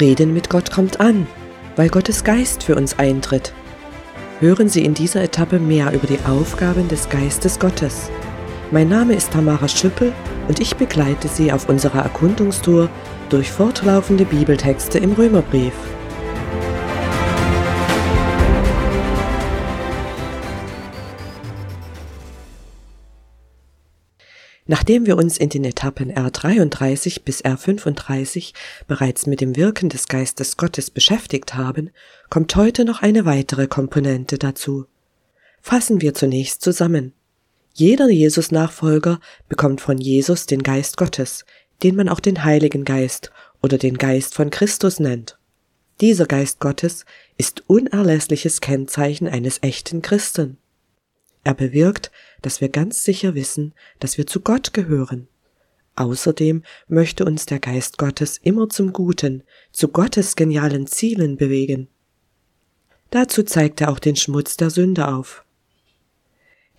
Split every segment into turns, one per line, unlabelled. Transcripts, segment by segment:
Reden mit Gott kommt an, weil Gottes Geist für uns eintritt. Hören Sie in dieser Etappe mehr über die Aufgaben des Geistes Gottes. Mein Name ist Tamara Schüppel und ich begleite Sie auf unserer Erkundungstour durch fortlaufende Bibeltexte im Römerbrief. Nachdem wir uns in den Etappen R33 bis R35 bereits mit dem Wirken des Geistes Gottes beschäftigt haben, kommt heute noch eine weitere Komponente dazu. Fassen wir zunächst zusammen. Jeder Jesus-Nachfolger bekommt von Jesus den Geist Gottes, den man auch den Heiligen Geist oder den Geist von Christus nennt. Dieser Geist Gottes ist unerlässliches Kennzeichen eines echten Christen. Er bewirkt, dass wir ganz sicher wissen, dass wir zu Gott gehören. Außerdem möchte uns der Geist Gottes immer zum Guten, zu Gottes genialen Zielen bewegen. Dazu zeigt er auch den Schmutz der Sünde auf.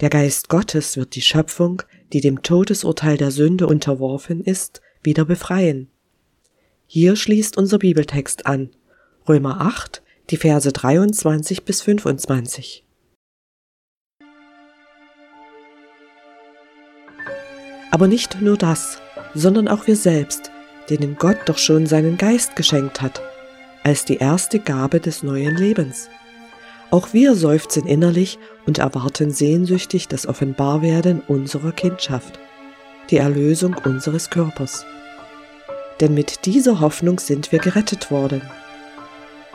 Der Geist Gottes wird die Schöpfung, die dem Todesurteil der Sünde unterworfen ist, wieder befreien. Hier schließt unser Bibeltext an, Römer 8, die Verse 23 bis 25. Aber nicht nur das, sondern auch wir selbst, denen Gott doch schon seinen Geist geschenkt hat, als die erste Gabe des neuen Lebens. Auch wir seufzen innerlich und erwarten sehnsüchtig das Offenbarwerden unserer Kindschaft, die Erlösung unseres Körpers. Denn mit dieser Hoffnung sind wir gerettet worden.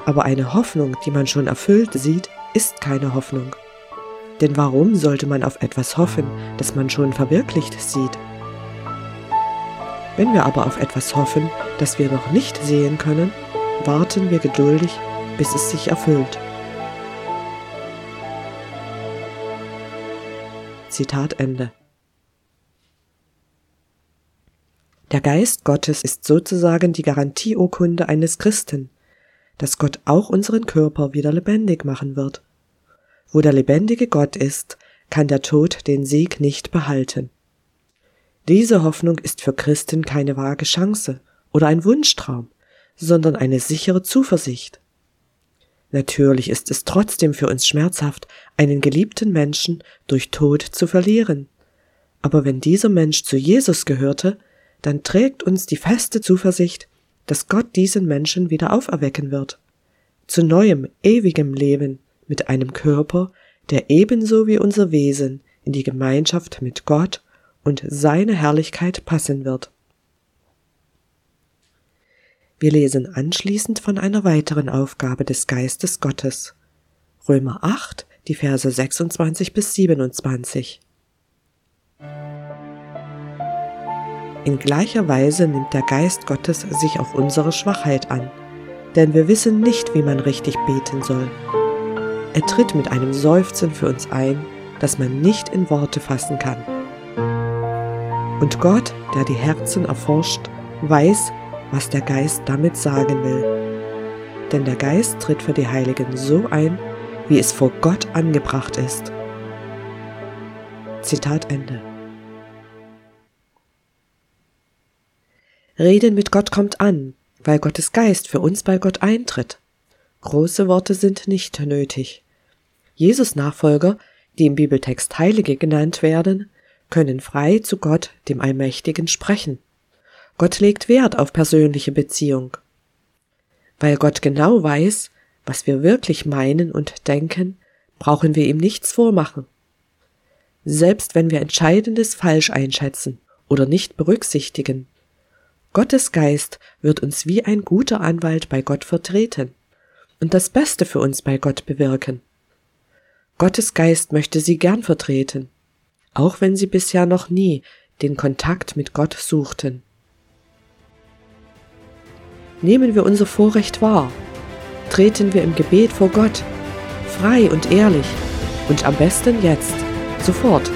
Aber eine Hoffnung, die man schon erfüllt sieht, ist keine Hoffnung. Denn warum sollte man auf etwas hoffen, das man schon verwirklicht sieht? Wenn wir aber auf etwas hoffen, das wir noch nicht sehen können, warten wir geduldig, bis es sich erfüllt. Zitat Ende. Der Geist Gottes ist sozusagen die Garantieurkunde eines Christen, dass Gott auch unseren Körper wieder lebendig machen wird. Wo der lebendige Gott ist, kann der Tod den Sieg nicht behalten. Diese Hoffnung ist für Christen keine vage Chance oder ein Wunschtraum, sondern eine sichere Zuversicht. Natürlich ist es trotzdem für uns schmerzhaft, einen geliebten Menschen durch Tod zu verlieren. Aber wenn dieser Mensch zu Jesus gehörte, dann trägt uns die feste Zuversicht, dass Gott diesen Menschen wieder auferwecken wird. Zu neuem, ewigem Leben mit einem Körper, der ebenso wie unser Wesen in die Gemeinschaft mit Gott und seine Herrlichkeit passen wird. Wir lesen anschließend von einer weiteren Aufgabe des Geistes Gottes. Römer 8, die Verse 26 bis 27. In gleicher Weise nimmt der Geist Gottes sich auch unsere Schwachheit an, denn wir wissen nicht, wie man richtig beten soll. Er tritt mit einem Seufzen für uns ein, das man nicht in Worte fassen kann. Und Gott, der die Herzen erforscht, weiß, was der Geist damit sagen will. Denn der Geist tritt für die Heiligen so ein, wie es vor Gott angebracht ist. Zitat Ende. Reden mit Gott kommt an, weil Gottes Geist für uns bei Gott eintritt. Große Worte sind nicht nötig. Jesus Nachfolger, die im Bibeltext Heilige genannt werden, können frei zu Gott, dem Allmächtigen, sprechen. Gott legt Wert auf persönliche Beziehung. Weil Gott genau weiß, was wir wirklich meinen und denken, brauchen wir ihm nichts vormachen. Selbst wenn wir Entscheidendes falsch einschätzen oder nicht berücksichtigen, Gottes Geist wird uns wie ein guter Anwalt bei Gott vertreten und das Beste für uns bei Gott bewirken. Gottes Geist möchte sie gern vertreten auch wenn sie bisher noch nie den Kontakt mit Gott suchten. Nehmen wir unser Vorrecht wahr, treten wir im Gebet vor Gott, frei und ehrlich und am besten jetzt, sofort